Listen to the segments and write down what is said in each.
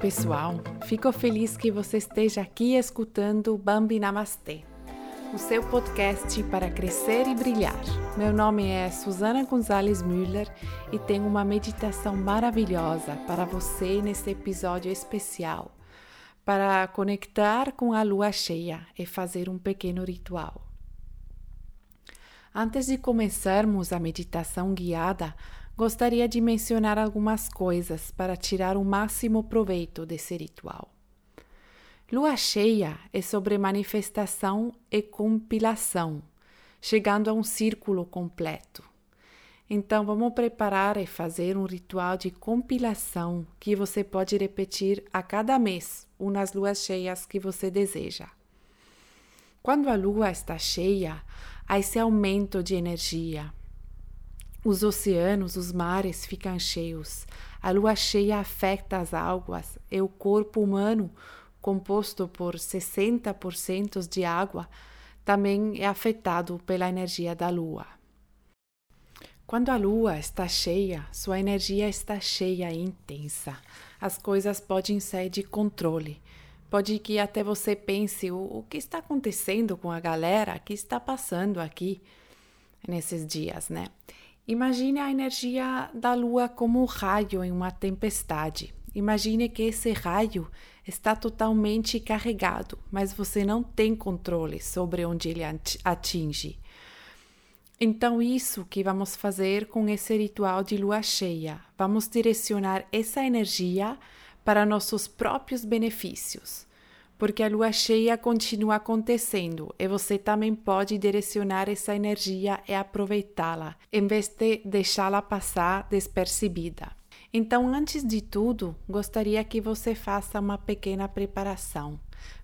Pessoal! Fico feliz que você esteja aqui escutando Bambi Namastê, o seu podcast para crescer e brilhar. Meu nome é Susana Gonzalez Müller e tenho uma meditação maravilhosa para você nesse episódio especial, para conectar com a lua cheia e fazer um pequeno ritual. Antes de começarmos a meditação guiada, gostaria de mencionar algumas coisas para tirar o máximo proveito desse ritual. Lua cheia é sobre manifestação e compilação, chegando a um círculo completo. Então, vamos preparar e fazer um ritual de compilação que você pode repetir a cada mês, umas luas cheias que você deseja. Quando a lua está cheia, há esse aumento de energia, os oceanos, os mares ficam cheios. A lua cheia afeta as águas e o corpo humano, composto por 60% de água, também é afetado pela energia da lua. Quando a lua está cheia, sua energia está cheia e intensa. As coisas podem sair de controle. Pode que até você pense o, o que está acontecendo com a galera que está passando aqui nesses dias, né? Imagine a energia da lua como um raio em uma tempestade. Imagine que esse raio está totalmente carregado, mas você não tem controle sobre onde ele atinge. Então, isso que vamos fazer com esse ritual de lua cheia, vamos direcionar essa energia para nossos próprios benefícios porque a lua cheia continua acontecendo e você também pode direcionar essa energia e aproveitá-la, em vez de deixá-la passar despercebida. Então, antes de tudo, gostaria que você faça uma pequena preparação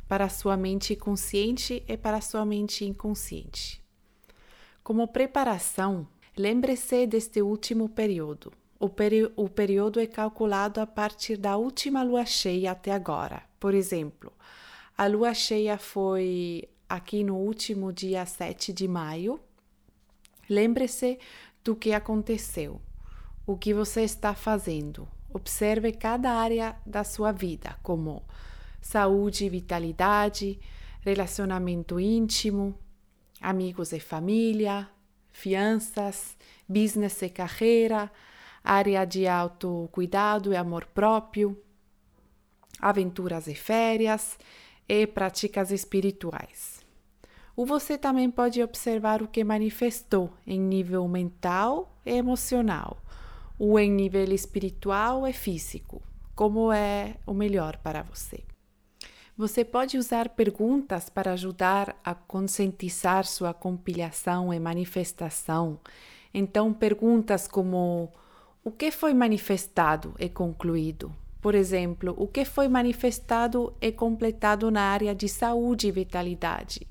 para sua mente consciente e para sua mente inconsciente. Como preparação, lembre-se deste último período. O, o período é calculado a partir da última lua cheia até agora. Por exemplo, a lua cheia foi aqui no último dia 7 de maio. Lembre-se do que aconteceu, o que você está fazendo. Observe cada área da sua vida, como saúde, vitalidade, relacionamento íntimo, amigos e família, fianças, business e carreira, área de autocuidado e amor próprio, aventuras e férias e práticas espirituais. O você também pode observar o que manifestou em nível mental e emocional, ou em nível espiritual e físico, como é o melhor para você. Você pode usar perguntas para ajudar a conscientizar sua compilação e manifestação. Então, perguntas como: o que foi manifestado e concluído? Por exemplo, o que foi manifestado e completado na área de saúde e vitalidade.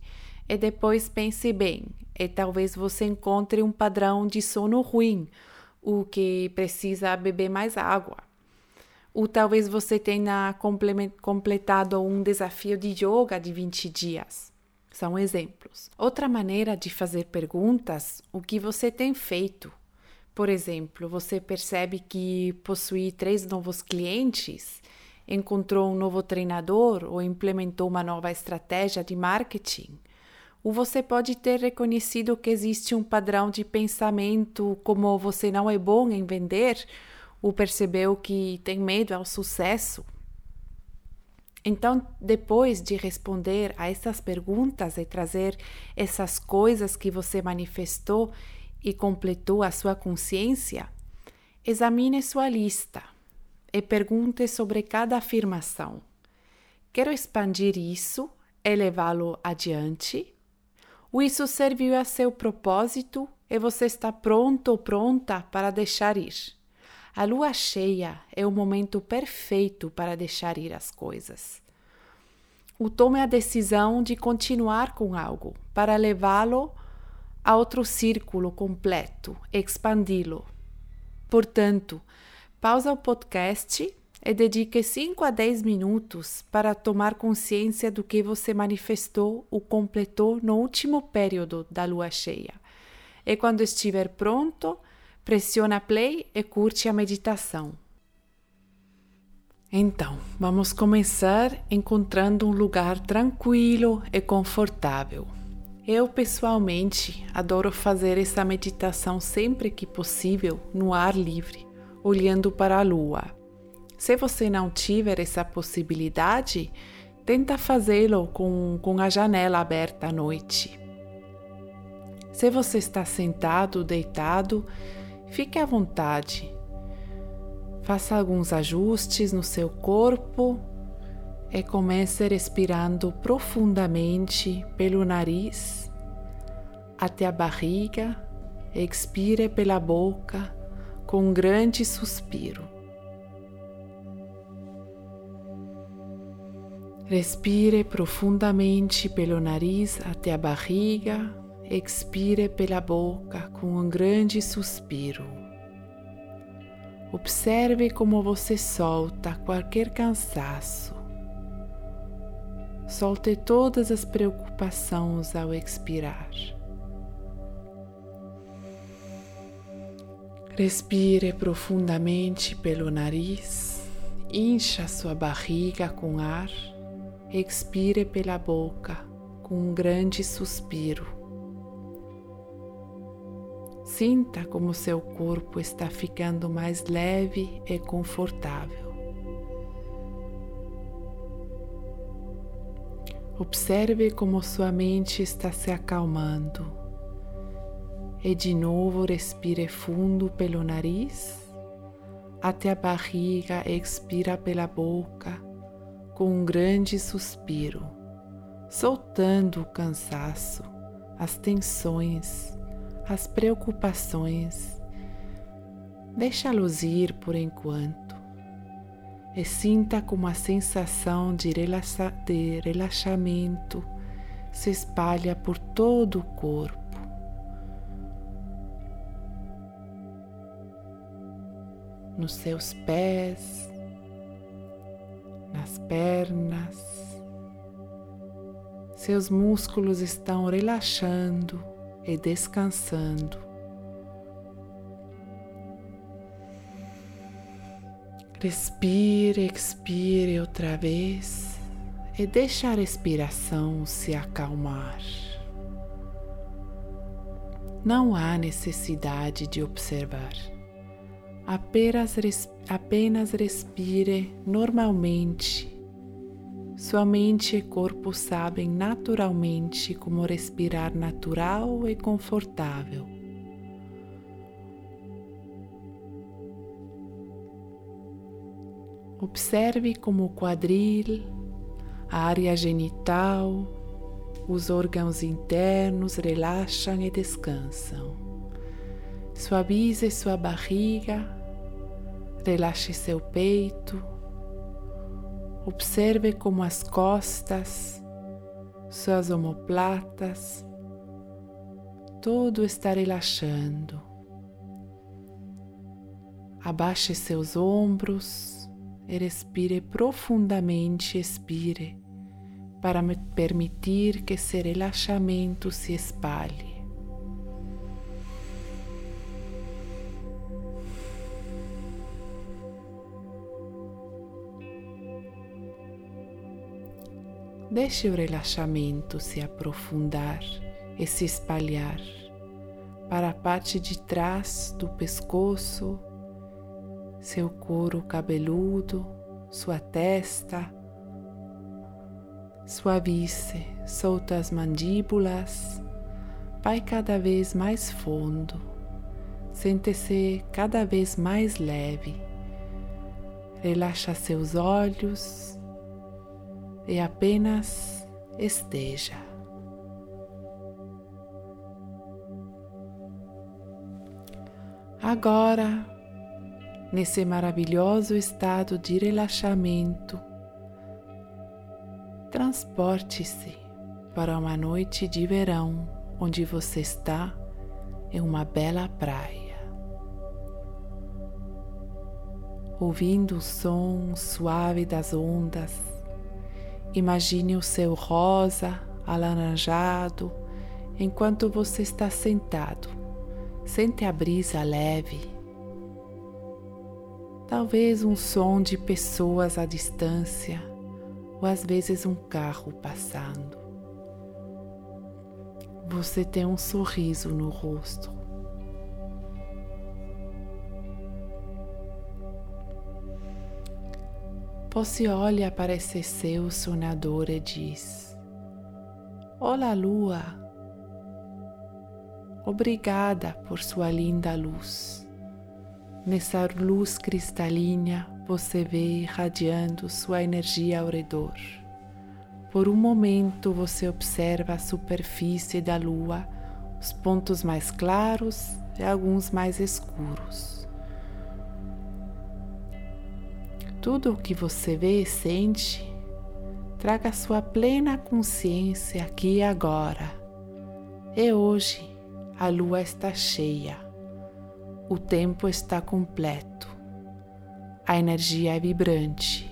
E depois pense bem, e talvez você encontre um padrão de sono ruim, o que precisa beber mais água. Ou talvez você tenha completado um desafio de yoga de 20 dias. São exemplos. Outra maneira de fazer perguntas: o que você tem feito? Por exemplo, você percebe que possui três novos clientes, encontrou um novo treinador ou implementou uma nova estratégia de marketing. Ou você pode ter reconhecido que existe um padrão de pensamento como você não é bom em vender, ou percebeu que tem medo ao sucesso. Então, depois de responder a essas perguntas e trazer essas coisas que você manifestou e completou a sua consciência, examine sua lista e pergunte sobre cada afirmação. Quero expandir isso e levá-lo adiante? Ou isso serviu a seu propósito e você está pronto ou pronta para deixar ir? A lua cheia é o momento perfeito para deixar ir as coisas. O tome a decisão de continuar com algo para levá-lo a outro círculo completo, expandi-lo. Portanto, pausa o podcast e dedique 5 a 10 minutos para tomar consciência do que você manifestou ou completou no último período da lua cheia. E quando estiver pronto, pressiona play e curte a meditação. Então, vamos começar encontrando um lugar tranquilo e confortável. Eu pessoalmente adoro fazer essa meditação sempre que possível no ar livre, olhando para a lua. Se você não tiver essa possibilidade, tenta fazê-lo com, com a janela aberta à noite. Se você está sentado, deitado, fique à vontade Faça alguns ajustes no seu corpo e comece respirando profundamente pelo nariz até a barriga. Expire pela boca com um grande suspiro. Respire profundamente pelo nariz até a barriga. Expire pela boca com um grande suspiro. Observe como você solta qualquer cansaço. Solte todas as preocupações ao expirar. Respire profundamente pelo nariz, incha sua barriga com ar, expire pela boca com um grande suspiro. Sinta como seu corpo está ficando mais leve e confortável. Observe como sua mente está se acalmando. E de novo respire fundo pelo nariz até a barriga expira pela boca com um grande suspiro, soltando o cansaço, as tensões as preocupações. Deixa-los ir por enquanto e sinta como a sensação de, relaxa de relaxamento se espalha por todo o corpo. Nos seus pés, nas pernas, seus músculos estão relaxando e descansando. Respire, expire outra vez e deixe a respiração se acalmar. Não há necessidade de observar. Apenas, apenas respire normalmente sua mente e corpo sabem naturalmente como respirar natural e confortável. Observe como o quadril, a área genital, os órgãos internos relaxam e descansam. Suavize sua barriga, relaxe seu peito Observe como as costas, suas omoplatas, tudo está relaxando. Abaixe seus ombros respire profundamente, expire, para permitir que esse relaxamento se espalhe. Deixe o relaxamento se aprofundar e se espalhar para a parte de trás do pescoço, seu couro cabeludo, sua testa. Suavice, solta as mandíbulas, vai cada vez mais fundo, sente-se cada vez mais leve. Relaxa seus olhos, e apenas esteja. Agora, nesse maravilhoso estado de relaxamento, transporte-se para uma noite de verão onde você está em uma bela praia. Ouvindo o som suave das ondas, Imagine o céu rosa, alaranjado, enquanto você está sentado. Sente a brisa leve. Talvez um som de pessoas à distância, ou às vezes um carro passando. Você tem um sorriso no rosto. Você olha para esse céu sonador e diz: Olá, lua. Obrigada por sua linda luz. Nessa luz cristalina, você vê irradiando sua energia ao redor. Por um momento, você observa a superfície da lua, os pontos mais claros e alguns mais escuros. tudo o que você vê e sente, traga sua plena consciência aqui e agora. E hoje a lua está cheia, o tempo está completo, a energia é vibrante,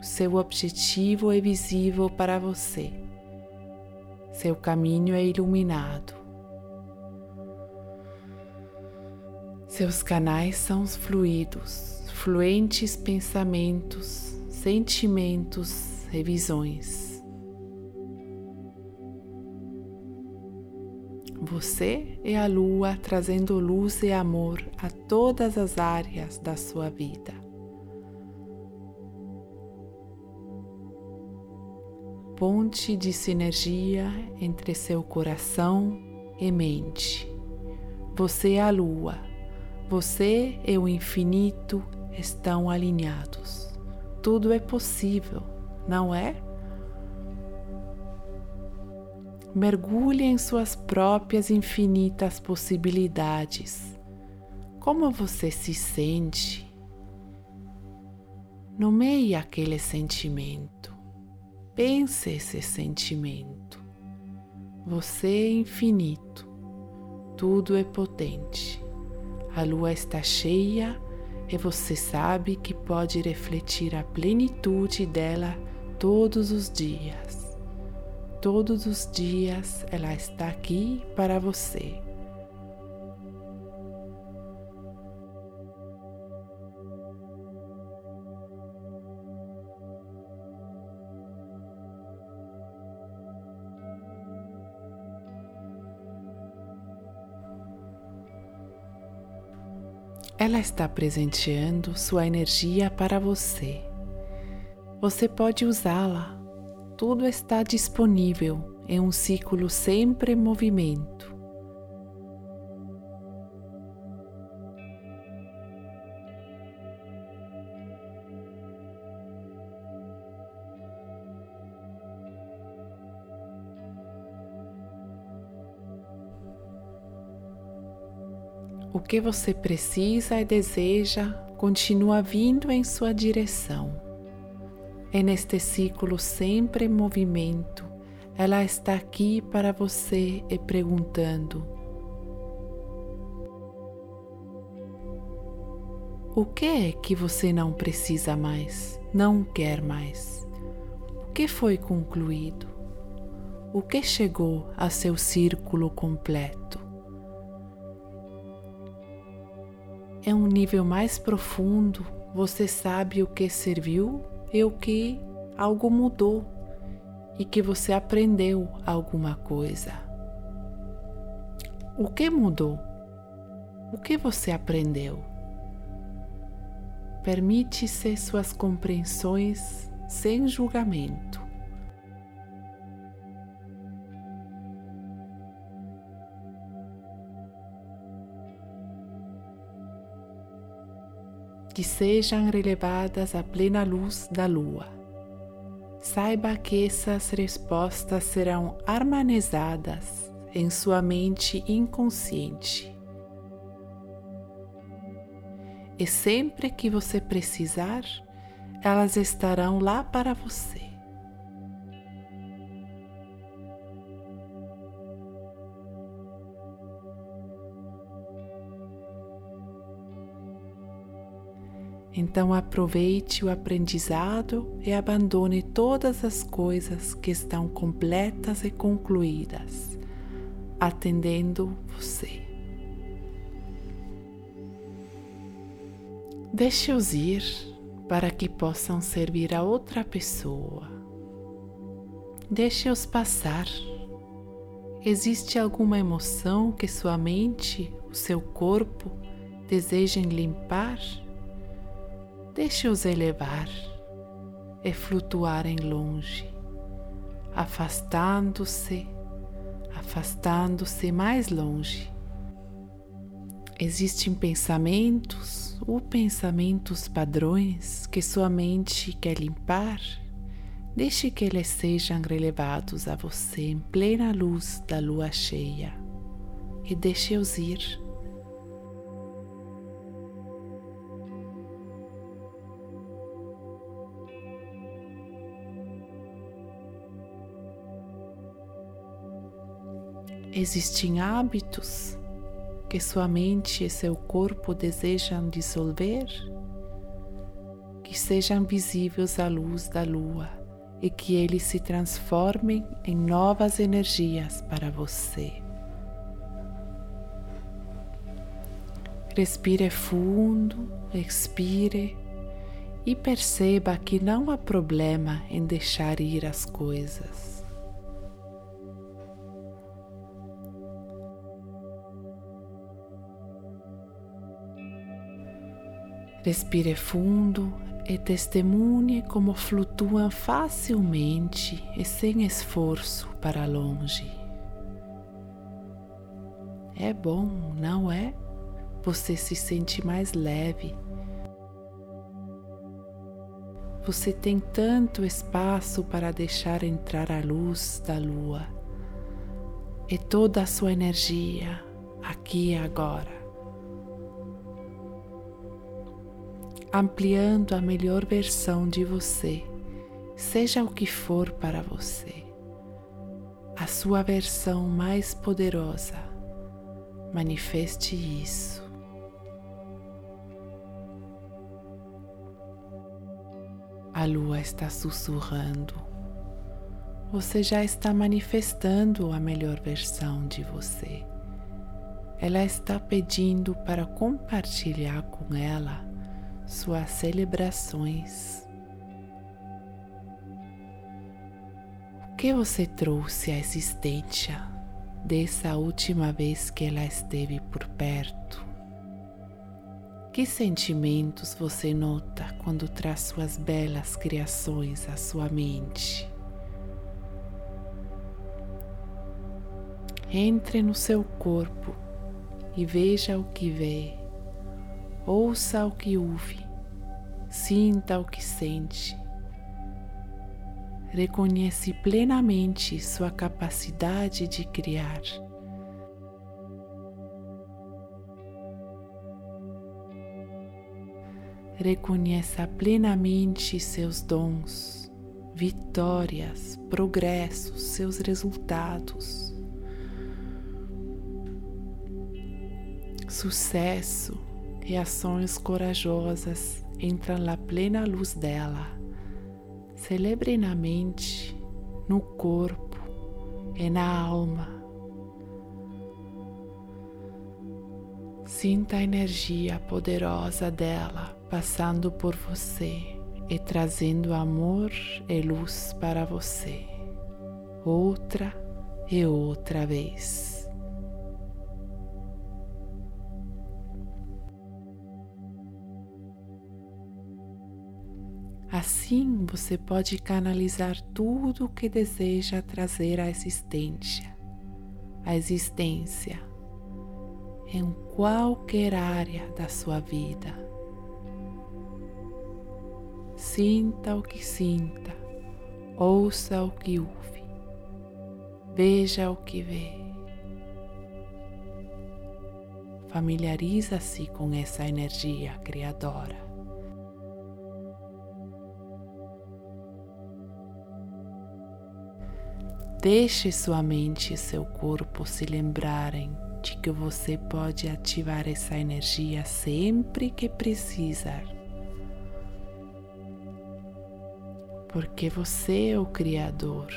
seu objetivo é visível para você, seu caminho é iluminado. Seus canais são fluidos, fluentes pensamentos, sentimentos e Você é a lua trazendo luz e amor a todas as áreas da sua vida. Ponte de sinergia entre seu coração e mente. Você é a lua, você é o infinito estão alinhados. Tudo é possível, não é? Mergulhe em suas próprias infinitas possibilidades. Como você se sente? Nomeie aquele sentimento. Pense esse sentimento. Você é infinito. Tudo é potente. A lua está cheia e você sabe que pode refletir a plenitude dela todos os dias. Todos os dias ela está aqui para você. Ela está presenteando sua energia para você. Você pode usá-la. Tudo está disponível em um ciclo sempre em movimento. O que você precisa e deseja continua vindo em sua direção. E neste ciclo sempre em movimento, ela está aqui para você e perguntando: O que é que você não precisa mais, não quer mais? O que foi concluído? O que chegou a seu círculo completo? é um nível mais profundo, você sabe o que serviu e o que algo mudou e que você aprendeu alguma coisa. O que mudou? O que você aprendeu? Permite-se suas compreensões sem julgamento. Que sejam relevadas à plena luz da lua. Saiba que essas respostas serão harmonizadas em sua mente inconsciente. E sempre que você precisar, elas estarão lá para você. Então aproveite o aprendizado e abandone todas as coisas que estão completas e concluídas, atendendo você. Deixe-os ir para que possam servir a outra pessoa. Deixe-os passar. Existe alguma emoção que sua mente, o seu corpo desejem limpar? Deixe-os elevar e flutuarem longe, afastando-se, afastando-se mais longe. Existem pensamentos ou pensamentos padrões que sua mente quer limpar? Deixe que eles sejam relevados a você em plena luz da lua cheia e deixe-os ir. Existem hábitos que sua mente e seu corpo desejam dissolver? Que sejam visíveis à luz da lua e que eles se transformem em novas energias para você. Respire fundo, expire e perceba que não há problema em deixar ir as coisas. Respire fundo e testemunhe como flutuam facilmente e sem esforço para longe. É bom, não é? Você se sente mais leve. Você tem tanto espaço para deixar entrar a luz da lua e toda a sua energia aqui e agora. Ampliando a melhor versão de você, seja o que for para você, a sua versão mais poderosa. Manifeste isso. A lua está sussurrando. Você já está manifestando a melhor versão de você. Ela está pedindo para compartilhar com ela suas celebrações. O que você trouxe à existência dessa última vez que ela esteve por perto? Que sentimentos você nota quando traz suas belas criações à sua mente? Entre no seu corpo e veja o que vê ouça o que ouve, sinta o que sente. Reconhece plenamente sua capacidade de criar. Reconheça plenamente seus dons, vitórias, progressos, seus resultados, sucesso e ações corajosas entram na plena luz dela. Celebre na mente, no corpo e na alma. Sinta a energia poderosa dela passando por você e trazendo amor e luz para você, outra e outra vez. Assim você pode canalizar tudo o que deseja trazer à existência, à existência, em qualquer área da sua vida. Sinta o que sinta, ouça o que ouve, veja o que vê. Familiariza-se com essa energia criadora. Deixe sua mente e seu corpo se lembrarem de que você pode ativar essa energia sempre que precisar. Porque você é o Criador,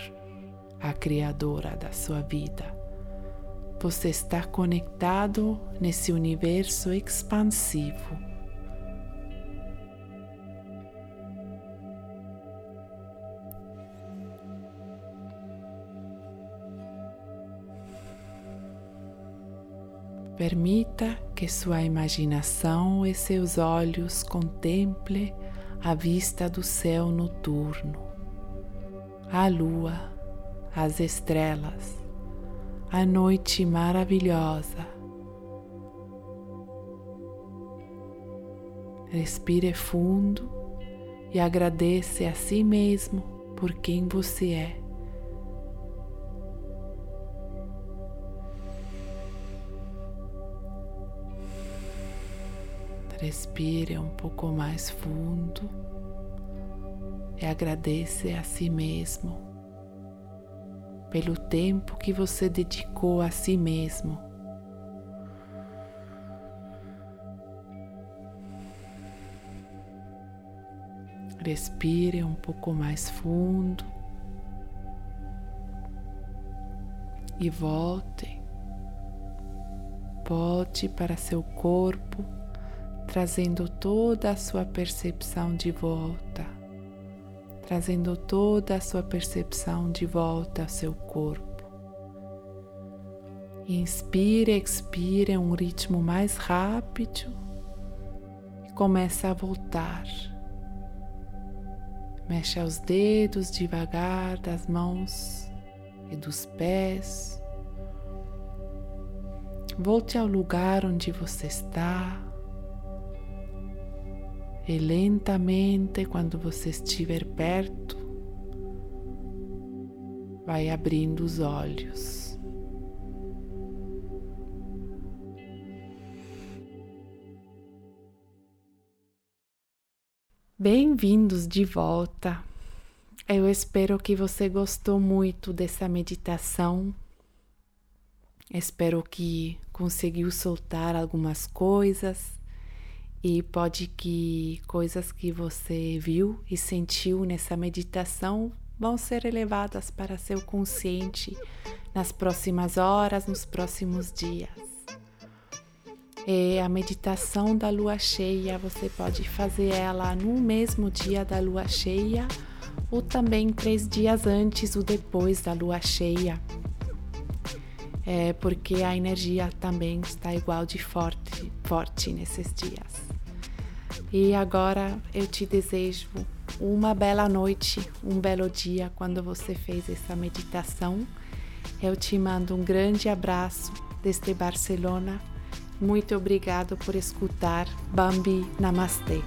a Criadora da sua vida. Você está conectado nesse universo expansivo Permita que sua imaginação e seus olhos contemple a vista do céu noturno, a lua, as estrelas, a noite maravilhosa. Respire fundo e agradeça a si mesmo por quem você é. Respire um pouco mais fundo e agradeça a si mesmo pelo tempo que você dedicou a si mesmo. Respire um pouco mais fundo e volte. Volte para seu corpo trazendo toda a sua percepção de volta, trazendo toda a sua percepção de volta ao seu corpo. Inspire, expire em um ritmo mais rápido e começa a voltar. Mexa os dedos devagar das mãos e dos pés. Volte ao lugar onde você está. E lentamente, quando você estiver perto, vai abrindo os olhos. Bem-vindos de volta. Eu espero que você gostou muito dessa meditação. Espero que conseguiu soltar algumas coisas e pode que coisas que você viu e sentiu nessa meditação vão ser elevadas para seu consciente nas próximas horas, nos próximos dias. E a meditação da lua cheia, você pode fazer ela no mesmo dia da lua cheia ou também três dias antes ou depois da lua cheia. É porque a energia também está igual de forte, forte nesses dias. E agora eu te desejo uma bela noite, um belo dia quando você fez essa meditação. Eu te mando um grande abraço desde Barcelona. Muito obrigado por escutar. Bambi Namastê.